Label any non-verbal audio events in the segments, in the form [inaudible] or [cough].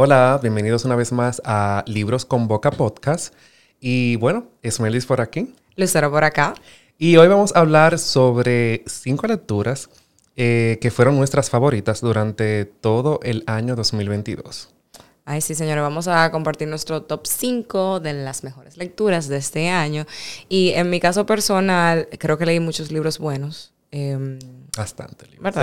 Hola, bienvenidos una vez más a Libros con Boca Podcast. Y bueno, Esmelis por aquí. Lucero por acá. Y hoy vamos a hablar sobre cinco lecturas eh, que fueron nuestras favoritas durante todo el año 2022. Ay, sí, señores, vamos a compartir nuestro top 5 de las mejores lecturas de este año. Y en mi caso personal, creo que leí muchos libros buenos. Em, Bastante libros.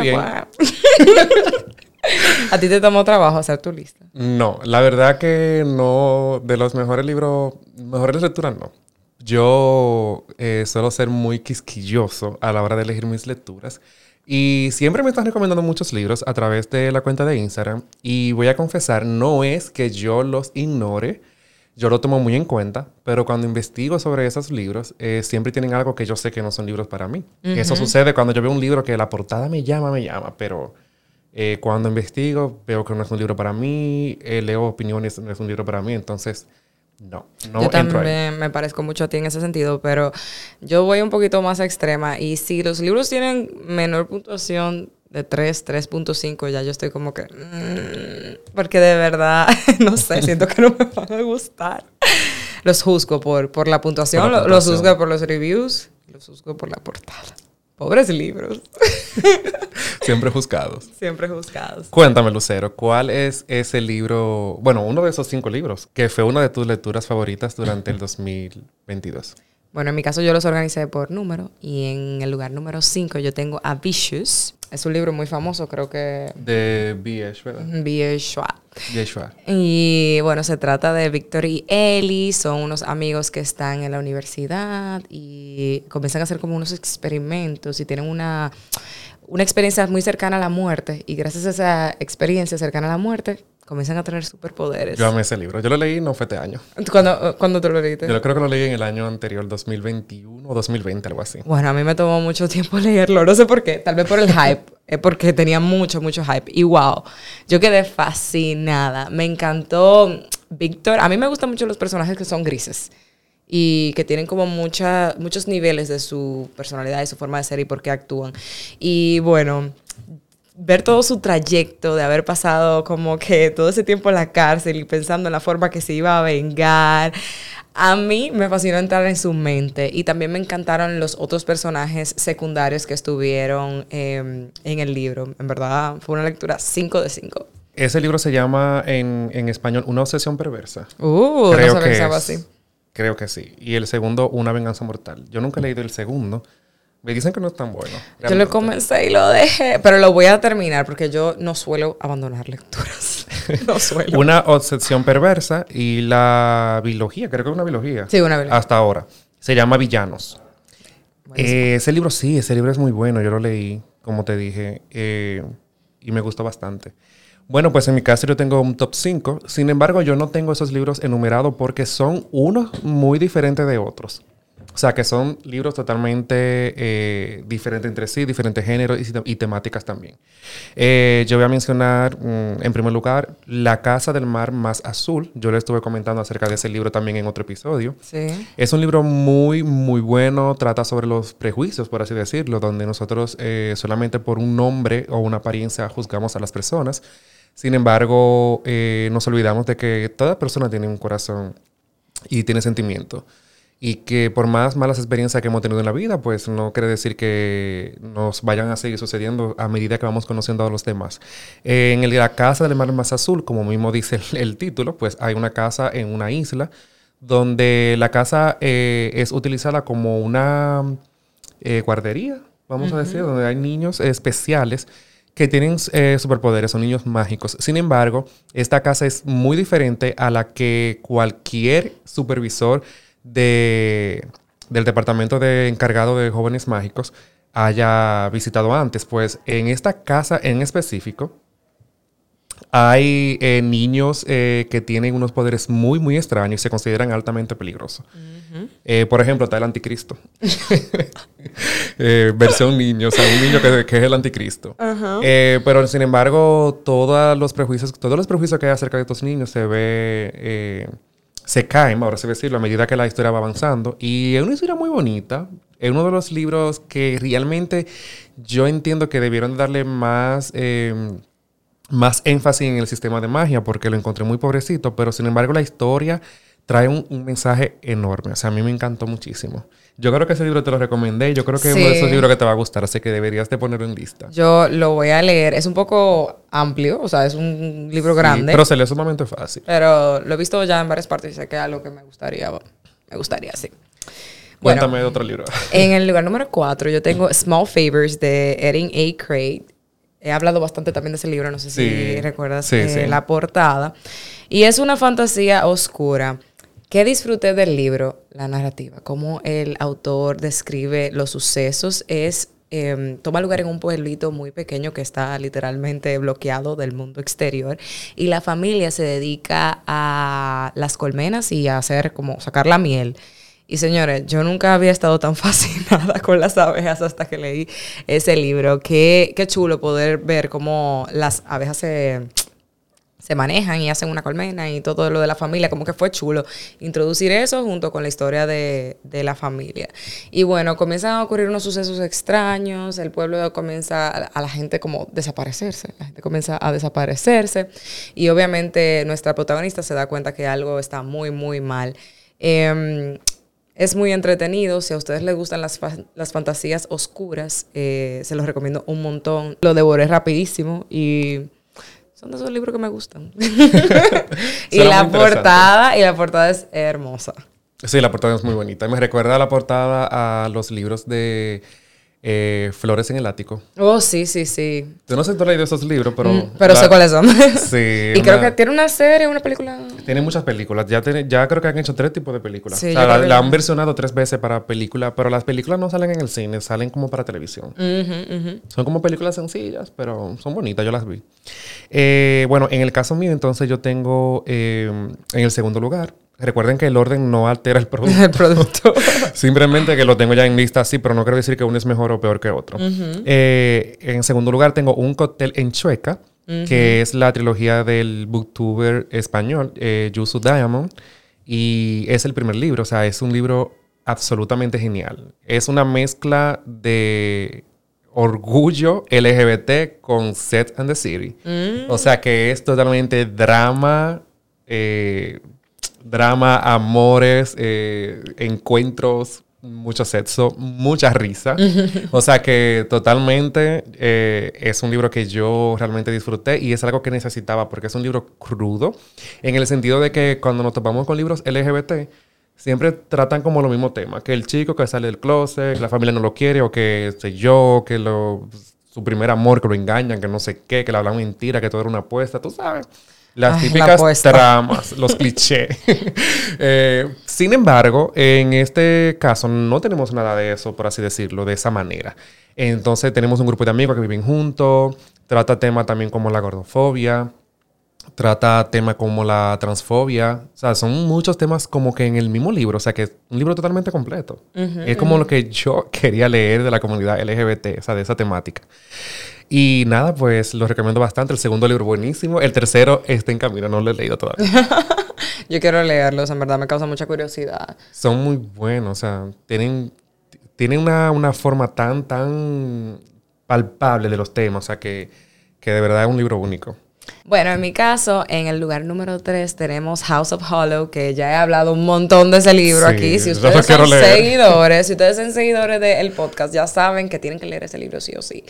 bien. [laughs] [laughs] [laughs] ¿A ti te tomó trabajo hacer tu lista? No, la verdad que no. De los mejores libros, mejores lecturas no. Yo eh, suelo ser muy quisquilloso a la hora de elegir mis lecturas. Y siempre me están recomendando muchos libros a través de la cuenta de Instagram. Y voy a confesar, no es que yo los ignore. Yo lo tomo muy en cuenta, pero cuando investigo sobre esos libros, eh, siempre tienen algo que yo sé que no son libros para mí. Eso sucede cuando yo veo un libro que la portada me llama, me llama, pero eh, cuando investigo, veo que no es un libro para mí, eh, leo opiniones, no es un libro para mí, entonces no, no Yo también me parezco mucho a ti en ese sentido, pero yo voy un poquito más extrema y si los libros tienen menor puntuación de 3, 3.5, ya yo estoy como que... Mm", porque de verdad, [laughs] no sé, siento que no me [laughs] van a gustar. Los juzgo por, por la puntuación, los juzgo por los reviews, los juzgo por la portada. Pobres libros. [laughs] Siempre juzgados. Siempre juzgados. Cuéntame, Lucero, ¿cuál es ese libro, bueno, uno de esos cinco libros, que fue una de tus lecturas favoritas durante el [laughs] 2022? Bueno, en mi caso yo los organicé por número y en el lugar número 5 yo tengo A Vicious. Es un libro muy famoso, creo que... De B.H., ¿verdad? B.H. Schwab. Y bueno, se trata de Victor y Ellie, son unos amigos que están en la universidad y comienzan a hacer como unos experimentos y tienen una, una experiencia muy cercana a la muerte y gracias a esa experiencia cercana a la muerte comienzan a tener superpoderes. Yo amé ese libro. Yo lo leí no fue este año. ¿Cuándo, ¿Cuándo tú lo leíste? Yo creo que lo leí en el año anterior, 2021 o 2020, algo así. Bueno, a mí me tomó mucho tiempo [laughs] leerlo. No sé por qué. Tal vez por el [laughs] hype. Es porque tenía mucho, mucho hype. Y wow, yo quedé fascinada. Me encantó Víctor. A mí me gustan mucho los personajes que son grises y que tienen como mucha, muchos niveles de su personalidad y su forma de ser y por qué actúan. Y bueno, ver todo su trayecto de haber pasado como que todo ese tiempo en la cárcel y pensando en la forma que se iba a vengar. A mí me fascinó entrar en su mente y también me encantaron los otros personajes secundarios que estuvieron em, en el libro. En verdad, fue una lectura 5 de 5. Ese libro se llama en, en español Una obsesión perversa. Uh, Creo no que así. Creo que sí. Y el segundo, Una venganza mortal. Yo nunca he leído el segundo. Me dicen que no es tan bueno. Yo lo comencé y lo dejé, pero lo voy a terminar porque yo no suelo abandonar lecturas. [laughs] no suelo. Una obsesión perversa y la biología, creo que es una biología. Sí, una biología. Hasta ahora. Se llama Villanos. Eh, ese libro sí, ese libro es muy bueno. Yo lo leí, como te dije, eh, y me gustó bastante. Bueno, pues en mi caso yo tengo un top 5. Sin embargo, yo no tengo esos libros enumerados porque son unos muy diferentes de otros. O sea, que son libros totalmente eh, diferentes entre sí, diferentes géneros y, temáticas también. Eh, yo voy a mencionar, mm, en primer lugar, La Casa del Mar Más Azul. Yo le estuve comentando acerca de ese libro también en otro episodio. Sí. Es un libro muy, muy bueno. Trata sobre los prejuicios, por así decirlo, donde nosotros eh, solamente por un nombre o una apariencia juzgamos a las personas. Sin embargo, nos olvidamos de que toda persona tiene un corazón y tiene sentimiento y que por más malas experiencias que hemos tenido en la vida, pues no quiere decir que nos vayan a seguir sucediendo a medida que vamos conociendo a los demás. en el, la casa del mar más azul, como mismo [laughs] dice el, título, pues hay una casa en una isla donde la casa eh, es utilizada como una eh, guardería, vamos a decir, donde hay niños especiales que tienen eh, superpoderes, son niños mágicos. Sin embargo, esta casa es muy diferente a la que cualquier supervisor de, del Departamento de Encargado de Jóvenes Mágicos haya visitado antes. Pues en esta casa en específico hay eh, niños eh, que tienen unos poderes muy, muy extraños y se consideran altamente peligrosos. Eh, por ejemplo, está el anticristo. [laughs] versión niño, o sea, un niño que, es el anticristo. pero sin embargo, todos los prejuicios, todos los prejuicios que hay acerca de estos niños se ve se caen, ahora se decirlo, a medida que la historia va avanzando. Y es una historia muy bonita. Es uno de los libros que realmente yo entiendo que debieron darle más, em, más énfasis en el sistema de magia porque lo encontré muy pobrecito, pero sin embargo la historia trae un, un mensaje enorme. O sea, a mí me encantó muchísimo. Yo creo que ese libro te lo recomendé yo creo que es uno de esos Sí. libros que te va a gustar, así que deberías de ponerlo en lista. Yo lo voy a leer. Es un poco amplio, o sea, es un libro Sí, grande. pero se lee sumamente fácil. Pero lo he visto ya en varias partes y sé que es algo que me gustaría, me gustaría, sí. Bueno, Cuéntame de otro libro. [laughs] en el lugar número 4 yo tengo Small Favors de Erin A. Craig. He hablado bastante también de ese libro, no sé Sí. si recuerdas Sí, eh, sí. la portada. Y es una fantasía oscura. ¿Qué disfruté del libro? La narrativa, cómo el autor describe los sucesos. Es, eh, toma lugar en un pueblito muy pequeño que está literalmente bloqueado del mundo exterior. Y la familia se dedica a las colmenas y a hacer como sacar la miel. Y señores, yo nunca había estado tan [laughs] fascinada con las abejas hasta que leí ese libro. Qué, qué chulo poder ver cómo las abejas se, se manejan y hacen una colmena y todo lo de la familia, como que fue chulo introducir eso junto con la historia de, de la familia. Y bueno, comienzan a ocurrir unos sucesos extraños, el pueblo comienza a, la gente como desaparecerse, la gente comienza a desaparecerse y obviamente nuestra protagonista se da cuenta que algo está muy, muy mal. Em, es muy entretenido. Si a ustedes les gustan las, las fantasías oscuras, eh, se los recomiendo un montón. Lo devoré rapidísimo y son de esos libros que me gustan. [laughs] y la portada, y la portada es hermosa. Sí, la portada es muy bonita. Me recuerda la portada a los libros de eh, Flores en el Ático. Oh, sí, sí, sí. Yo no sé si tú has leído esos libros, pero... Mm, pero la- sé cuáles son. [laughs] Sí. y creo que tiene una serie, una película. Tiene muchas películas. Ya, tiene- ya creo que han hecho tres tipos de películas. Sí, o sea, la, la han versionado tres veces para película, pero las películas no salen en el cine, salen como para televisión. Son como películas sencillas, pero son bonitas, yo las vi. Eh, bueno, en el caso mío, entonces yo tengo eh, en el segundo lugar. Recuerden que el orden no altera el [laughs] producto. El producto. [laughs] Simplemente que lo tengo ya en lista así, pero no quiero decir que uno es mejor o peor que otro. Eh, en segundo lugar tengo Un cóctel en Chueca, que es la trilogía del booktuber español, eh, Yusu Diamond. Y es el primer libro, o sea, es un libro absolutamente genial. Es una mezcla de orgullo LGBT con Set and the City. O sea que es totalmente drama, eh, drama, amores, eh, encuentros, mucho sexo, mucha risa. [laughs] o sea que totalmente eh, es un libro que yo realmente disfruté y es algo que necesitaba porque es un libro crudo en el sentido de que cuando nos topamos con libros LGBT, siempre tratan como los mismos temas. Que el chico que sale del closet, que la familia no lo quiere, o que sé yo, que lo, su primer amor, que lo engañan, que no sé qué, que le hablan mentira, que todo era una apuesta, tú sabes. Las Ay, la típicas apuesta. tramas, los [laughs] clichés. Eh, sin embargo, en este caso no tenemos nada de eso, por así decirlo, de esa manera. Entonces tenemos un grupo de amigos que viven juntos, trata temas también como la gordofobia, trata temas como la transfobia. O sea, son muchos temas como que en el mismo libro. O sea, que es un libro totalmente completo. es como lo que yo [laughs] quería leer de la comunidad LGBT, o sea, de esa temática. Y nada, pues lo recomiendo bastante. El segundo libro buenísimo. El tercero está en camino, no lo he leído todavía. [laughs] Yo quiero leerlos, en verdad me causa mucha curiosidad. Son muy buenos, o sea, tienen, tienen una, una forma tan, tan palpable de los temas, o sea, que, que de verdad es un libro único. Bueno, en mi caso, en el lugar número 3 tenemos House of Hollow, que ya he hablado un montón de ese libro Sí, aquí. Si ustedes son leer. seguidores, si ustedes son seguidores del podcast, ya saben que tienen que leer ese libro sí o sí.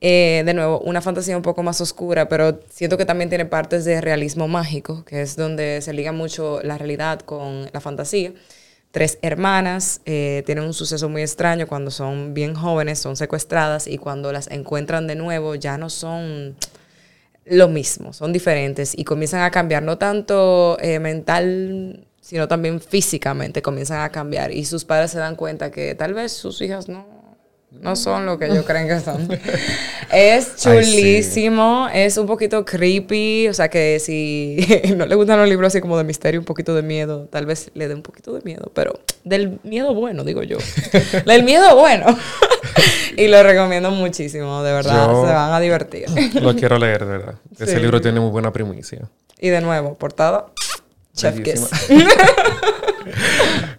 Eh, de nuevo, una fantasía un poco más oscura, pero siento que también tiene partes de realismo mágico, que es donde se liga mucho la realidad con la fantasía. Tres hermanas eh, tienen un suceso muy extraño cuando son bien jóvenes, son secuestradas y cuando las encuentran de nuevo ya no son lo mismo, son diferentes y comienzan a cambiar, no tanto eh, mental, sino también físicamente comienzan a cambiar y sus padres se dan cuenta que tal vez sus hijas no, no son lo que ellos creen que son. [laughs] es Ay, sí. chulísimo, es un poquito creepy, o sea que si [laughs] no le gustan los libros así como de misterio, un poquito de miedo, tal vez le dé un poquito de miedo, pero del miedo bueno, digo yo. [laughs] del miedo bueno. y lo recomiendo muchísimo, de verdad, Yo- se van a divertir. Lo quiero leer, de verdad. Ese Sí. libro tiene muy buena primicia. Y de nuevo, portada, Chef Bellísima. Kiss.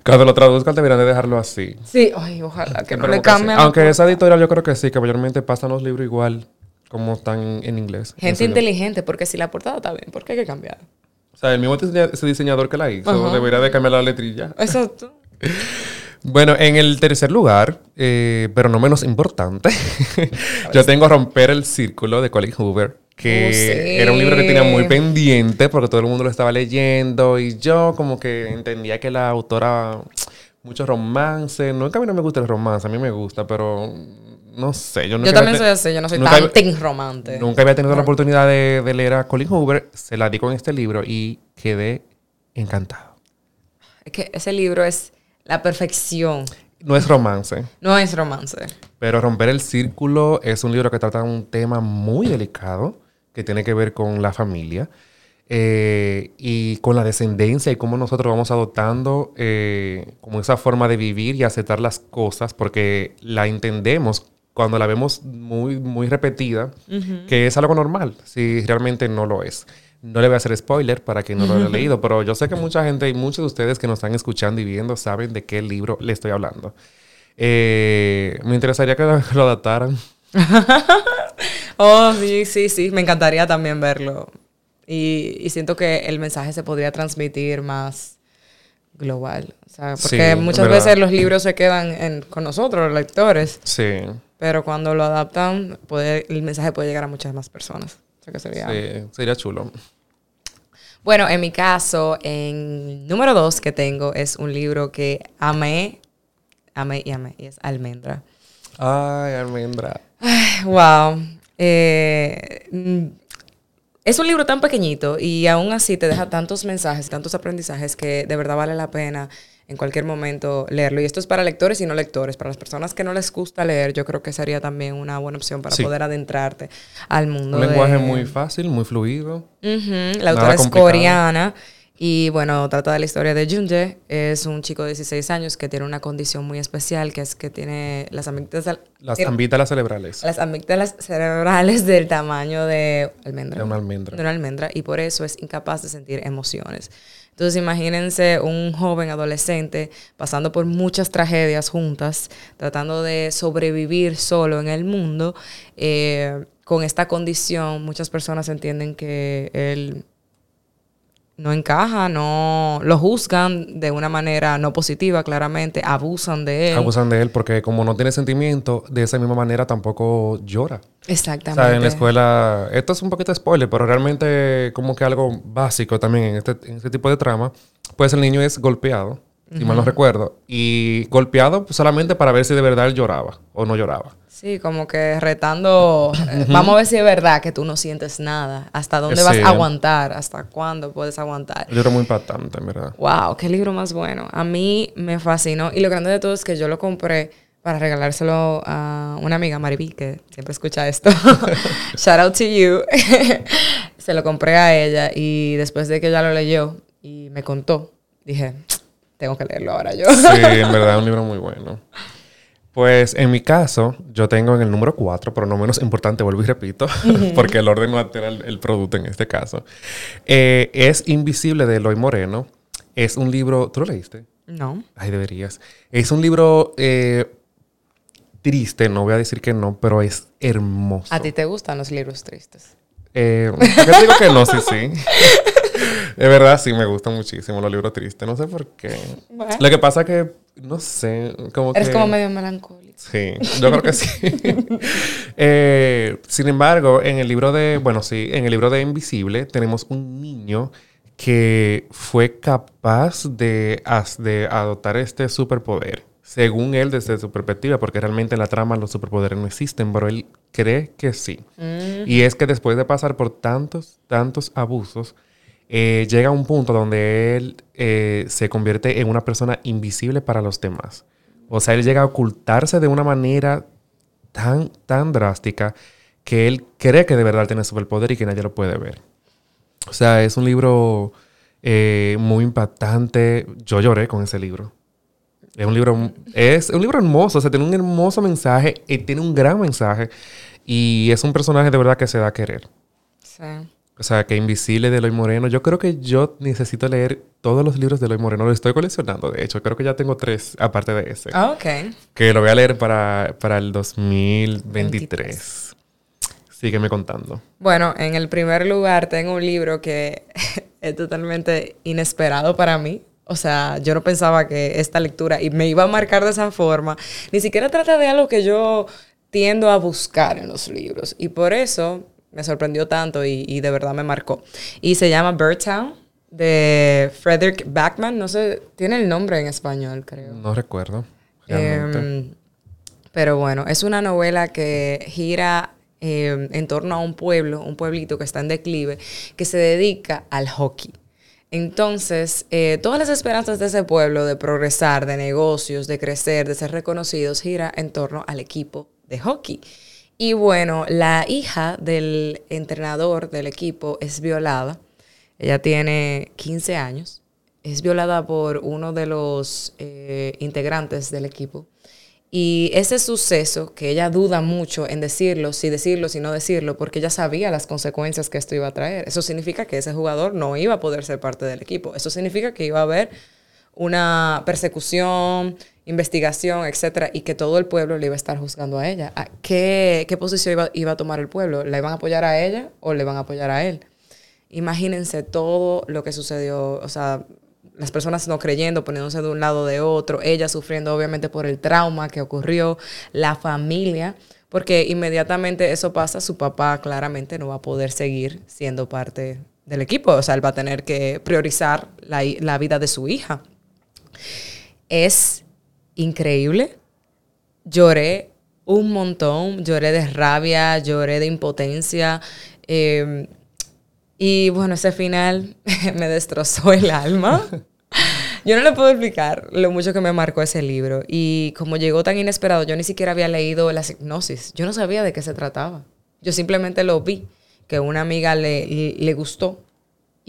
Cuando lo traduzcan deberían de dejarlo así. Sí, ay, ojalá que no le cambien. Aunque esa editorial yo creo que sí, que mayormente pasan los libros igual. como están en inglés. Gente En inteligente, porque si la portada está bien, ¿por qué hay que cambiar? O sea, el mismo ese diseñador que la hizo debería de cambiar la letrilla. Exacto. [laughs] Bueno, en el tercer lugar, eh, pero no menos importante, [laughs] yo tengo Romper el Círculo de Colin Hoover, que Oh, sí. era un libro que tenía muy pendiente porque todo el mundo lo estaba leyendo y yo como que entendía que la autora, mucho romance, no es que a mí no me gusta el romance, a mí me gusta, pero no sé. Yo, nunca Yo también soy así, yo no soy tan había- romante. Nunca había tenido la oportunidad de, de leer a Colin Hoover, se la di con este libro y quedé encantado. Es que ese libro es la perfección. No es romance. No es romance. Pero Romper el Círculo es un libro que trata un tema muy delicado que tiene que ver con la familia eh, y con la descendencia y cómo nosotros vamos adoptando eh, como esa forma de vivir y aceptar las cosas porque la entendemos cuando la vemos muy, muy repetida, que es algo normal, si realmente no lo es. No le voy a hacer spoiler para quien no lo haya [laughs] leído, pero yo sé que mucha gente y muchos de ustedes que nos están escuchando y viendo saben de qué libro le estoy hablando. Eh, me interesaría que lo [laughs] adaptaran. [laughs] Oh, sí, sí, sí. Me encantaría también verlo. Y, y siento que el mensaje se podría transmitir más global. O sea, porque Sí, muchas verdad. veces los libros se quedan en- con nosotros, los lectores. Sí, Pero cuando lo adaptan, puede, el mensaje puede llegar a muchas más personas. O sea que sería... sí, sería chulo. Bueno, en mi caso, en número dos que tengo es un libro que amé, amé y amé, y es Almendra. Ay, almendra. Wow. Eh, mm, es un libro tan pequeñito y aún así te deja tantos mensajes, tantos aprendizajes que de verdad vale la pena en cualquier momento leerlo. Y esto es para lectores y no lectores. Para las personas que no les gusta leer, yo creo que sería también una buena opción para Sí. poder adentrarte al mundo. Un lenguaje de- muy fácil, muy fluido. La autora es complicado. coreana y bueno, trata de la historia de Junje. Es un chico de 16 años que tiene una condición muy especial, que es que tiene las amígdalas, Las tiene amígdalas cerebrales. las amígdalas cerebrales del tamaño de almendra. De una almendra. De una almendra y por eso es incapaz de sentir emociones. Entonces imagínense un joven adolescente pasando por muchas tragedias juntas, tratando de sobrevivir solo en el mundo. eh, con esta condición, muchas personas entienden que él no encaja, no lo juzgan de una manera no positiva, claramente, abusan de él. Abusan de él porque como no tiene sentimiento, de esa misma manera tampoco llora. O Exactamente. sea, en la escuela, esto es un poquito de spoiler, pero realmente como que algo básico también en este, en este tipo de trama, pues el niño es golpeado, si mal no recuerdo, y golpeado solamente para ver si de verdad él lloraba o no lloraba. Sí, como que retando, eh, vamos a ver si es verdad que tú no sientes nada, hasta dónde Sí. vas a aguantar, hasta cuándo puedes aguantar. El libro muy impactante, verdad. Wow, qué libro más bueno. A mí me fascinó y lo grande de todo es que yo lo compré para regalárselo a una amiga, Mariby, que siempre escucha esto. [laughs] Shout out to you. [laughs] Se lo compré a ella y después de que ella lo leyó y me contó, dije, tengo que leerlo ahora yo. Sí, [laughs] en verdad, es un libro muy bueno. Pues en mi caso, yo tengo en el número 4, pero no menos importante, vuelvo y repito, [laughs] porque el orden no altera el, el producto en este caso. Eh, es Invisible de Eloy Moreno. Es un libro. ¿Tú lo leíste? no. Ay, deberías. Es un libro eh, triste, no voy a decir que no, pero es hermoso. ¿A ti te gustan los libros tristes? Eh, ¿por qué te digo que no? Sí, sí. [laughs] De verdad, sí, me gustan muchísimo los libros tristes. No sé por qué. Bueno. Lo que pasa que, no sé, como Eres que... como medio melancólico. Sí, yo creo que sí. [laughs] Eh, sin embargo, en el libro de, bueno, sí, en el libro de Invisible tenemos un niño que fue capaz de, de adoptar este superpoder, según él desde su perspectiva, porque realmente en la trama los superpoderes no existen, pero él cree que sí. Y es que después de pasar por tantos, tantos abusos, eh, llega a un punto donde él eh, se convierte en una persona invisible para los demás. O sea, él llega a ocultarse de una manera tan, tan drástica que él cree que de verdad tiene superpoder y que nadie lo puede ver. O sea, es un libro eh, muy impactante. Yo lloré con ese libro. Es un libro, es un libro hermoso, o sea, tiene un hermoso mensaje y tiene un gran mensaje. Y es un personaje de verdad que se da a querer. Sí. O sea, que Invisible de Eloy Moreno. Yo creo que yo necesito leer todos los libros de Eloy Moreno. Lo estoy coleccionando, de hecho. Creo que ya tengo tres, aparte de ese. Ah, ok. Que lo voy a leer para, para el 2023. Sígueme contando. Bueno, en el primer lugar tengo un libro que [laughs] es totalmente inesperado para mí. O sea, yo no pensaba que esta lectura y me iba a marcar de esa forma. Ni siquiera trata de algo que yo tiendo a buscar en los libros. Y por eso me sorprendió tanto y, de verdad me marcó. Y se llama Birdtown de Frederick Backman. No sé, tiene el nombre en español, creo. No recuerdo. Em, pero bueno, es una novela que gira em, en torno a un pueblo, un pueblito que está en declive, que se dedica al hockey. Entonces, eh, todas las esperanzas de ese pueblo de progresar, de negocios, de crecer, de ser reconocidos, gira en torno al equipo de hockey. Y bueno, la hija del entrenador del equipo es violada. Ella tiene 15 años. Es violada por uno de los eh, integrantes del equipo. Y ese suceso, que ella duda mucho en decirlo, si decirlo, si no decirlo, porque ella sabía las consecuencias que esto iba a traer. Eso significa que ese jugador no iba a poder ser parte del equipo. Eso significa que iba a haber una persecución, investigación, etcétera, y que todo el pueblo le iba a estar juzgando a ella. ¿Qué, qué posición iba, iba, a tomar el pueblo? ¿La iban a apoyar a ella o le van a apoyar a él? Imagínense todo lo que sucedió, o sea, las personas no creyendo, poniéndose de un lado de otro, ella sufriendo obviamente por el trauma que ocurrió, la familia, porque inmediatamente eso pasa, su papá claramente no va a poder seguir siendo parte del equipo, o sea, él va a tener que priorizar la, la vida de su hija. Es increíble. Lloré un montón, lloré de rabia, lloré de impotencia. Em, y bueno, ese final [laughs] me destrozó el alma. Yo no le puedo explicar lo mucho que me marcó ese libro. Y como llegó tan inesperado, yo ni siquiera había leído la hipnosis. Yo no sabía de qué se trataba. Yo simplemente lo vi, que una amiga le, le gustó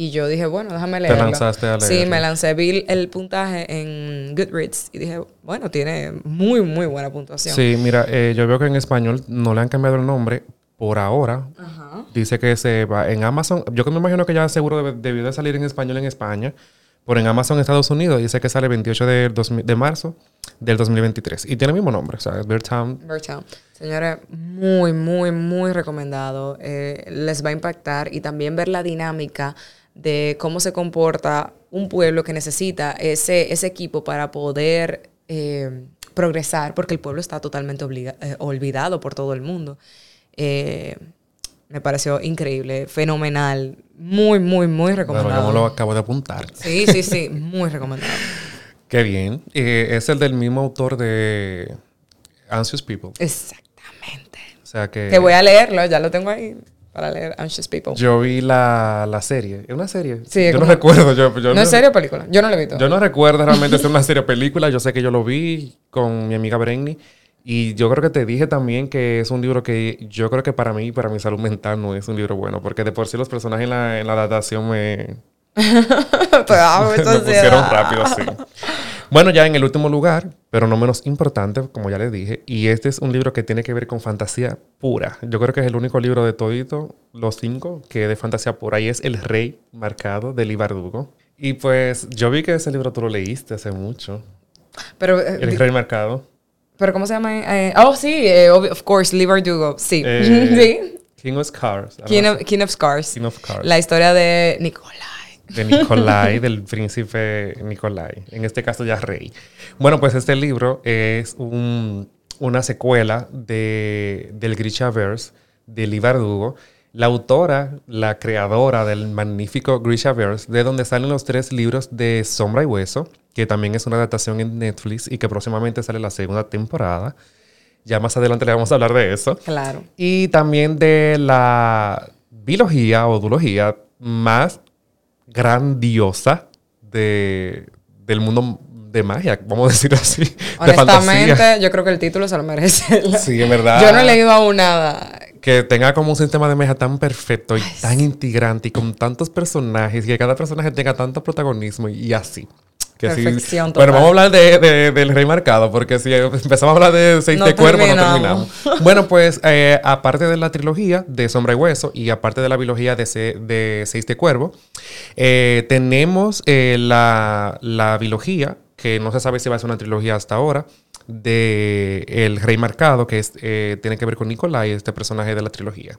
y yo dije, bueno, déjame leerlo. ¿Te lanzaste a leerlo? Sí, me lancé, vi el puntaje en Goodreads y dije, bueno, tiene muy, muy buena puntuación. Sí, mira, eh, yo veo que en español no le han cambiado el nombre por ahora. Ajá. Dice que se va en Amazon. Yo que me imagino que ya seguro debió de salir en español en España. Por en Amazon Estados Unidos dice que sale el 28 de, de marzo del 2023. Y tiene el mismo nombre, o sea, es Town. Town. Señores, muy, muy, muy recomendado. Eh, les va a impactar y también ver la dinámica de cómo se comporta un pueblo que necesita ese, ese equipo para poder eh, progresar, porque el pueblo está totalmente eh, olvidado por todo el mundo. Eh, me pareció increíble, fenomenal, muy, muy, muy recomendado. yo lo acabo de apuntar. Sí, sí, sí, [laughs] muy recomendado. Qué bien. es el del mismo autor de Anxious People. Exactamente. O sea que... Que voy a leerlo, ya lo tengo ahí para leer Anxious People. Yo vi la, la serie. ¿Es una serie? Sí. Yo no recuerdo. Yo, ¿No, es serie o película? Yo no lo he visto. Yo no recuerdo realmente si es una serie o película. Yo sé que yo lo vi con mi amiga Brenny. Y yo creo que te dije también que es un libro que yo creo que para mí, para mi salud mental, no es un libro bueno. Porque de por sí los personajes en la, en la adaptación me... [laughs] [laughs] me pusieron rápido, sí. Bueno, ya en el último lugar, pero no menos importante, como ya les dije, y este es un libro que tiene que ver con fantasía pura. Yo creo que es el único libro de todito, los cinco, que es de fantasía pura, y es El Rey Marcado de Libardugo. Y pues yo vi que ese libro tú lo leíste hace mucho. Pero, eh, el Rey Marcado. ¿Pero cómo se llama? Eh, oh, sí, eh, of course, Libardugo, sí. [laughs] sí. King of Scars. King of, King of Scars. King of Scars. La historia de Nicolás de Nicolai, del príncipe Nicolai, en este caso ya rey. Bueno, pues este libro es una secuela de, del Grishaverse de Libardugo. La autora, la creadora del magnífico Grishaverse, de donde salen los tres libros de Sombra y Hueso, que también es una adaptación en Netflix y que próximamente sale la segunda temporada. Ya más adelante le vamos a hablar de eso. Claro. Y también de la biología o duología más grandiosa de, del mundo de magia, vamos a decir así. Honestamente, yo creo que el título se lo merece. [laughs] Sí, en verdad. Yo no he leído aún nada. Que tenga como un sistema de magia tan perfecto y tan integrante y con tantos personajes y que cada personaje tenga tanto protagonismo y así. Perfección Bueno, vamos a hablar de, del rey marcado, porque si empezamos a hablar de seis de cuervo, no terminamos. bueno, pues eh, aparte de la trilogía de Sombra y Hueso y aparte de la biología de, de Seis de Cuervo, eh, tenemos eh, la, la biología, que no se sabe si va a ser una trilogía hasta ahora, de El Rey Marcado, que es, tiene que ver con Nicolai, este personaje de la trilogía.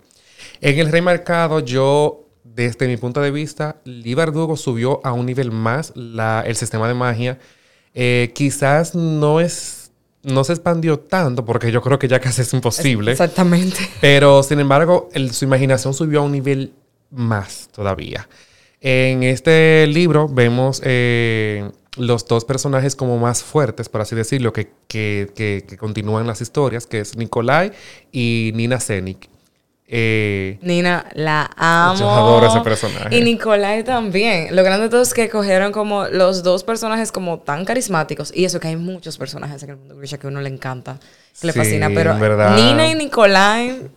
En El Rey Marcado, yo, desde mi punto de vista, Lee Bardugo subió a un nivel más la- el sistema de magia. Eh, quizás no es... No se expandió tanto porque yo creo que ya casi es imposible. Exactamente. Pero, sin embargo, el- su imaginación subió a un nivel más todavía. En este libro vemos eh, los dos personajes como más fuertes, por así decirlo, que, que- que- que continúan las historias, que es Nikolai y Nina Zenik. Eh, Nina, la amo. Yo adoro ese personaje. Y Nicolai también. Lo grande de todo es que cogieron como los dos personajes como tan carismáticos. Y eso que hay muchos personajes en el mundo Grisha que a uno le encanta, que le fascina. Pero verdad. Nina y Nicolai,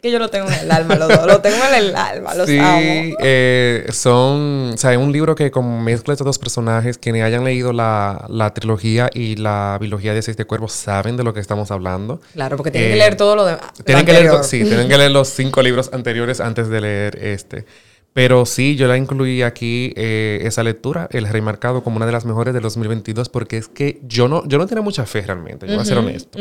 es que yo lo tengo en el alma, los dos. Lo tengo en el alma, los sí, amo. eh, son, o sea, es un libro que como mezcla estos dos personajes, quienes hayan leído la, la trilogía y la biología de Seis de Cuervos saben de lo que estamos hablando. Claro, porque tienen Eh, que leer todo lo demás. Tienen que, leer, sí, tienen que leer los cinco libros anteriores antes de leer este. Pero sí, yo la incluí aquí, eh, esa lectura, El Rey Marcado, como una de las mejores del 2022, porque es que yo no, yo no tenía mucha fe realmente, yo voy a ser honesto.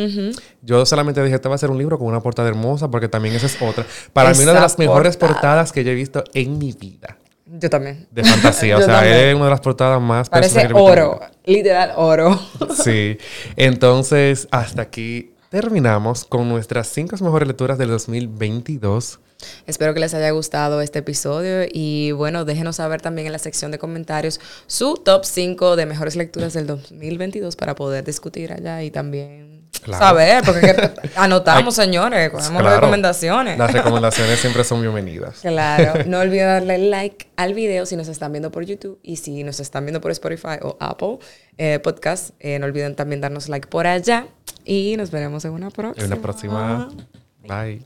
Yo solamente dije, este va a ser un libro con una portada hermosa, porque también esa es otra. Para mí, una de las mejores portada. portadas que yo he visto en mi vida Yo también. de fantasía. [laughs] o sea, es una de las portadas más Parece oro. Literal oro. [laughs] Sí. Entonces, hasta aquí terminamos con nuestras cinco mejores lecturas del 2022. Espero que les haya gustado este episodio y bueno, déjenos saber también en la sección de comentarios su top 5 de mejores lecturas del 2022 para poder discutir allá y también Claro. saber, porque que- [laughs] anotamos, señores, cogemos Claro. recomendaciones. Las recomendaciones [laughs] siempre son bienvenidas. Claro, [laughs] no olviden darle like al video si nos están viendo por YouTube y si nos están viendo por Spotify o Apple eh, Podcast, eh, no olviden también darnos like por allá y nos veremos en una próxima. En la próxima. Bye.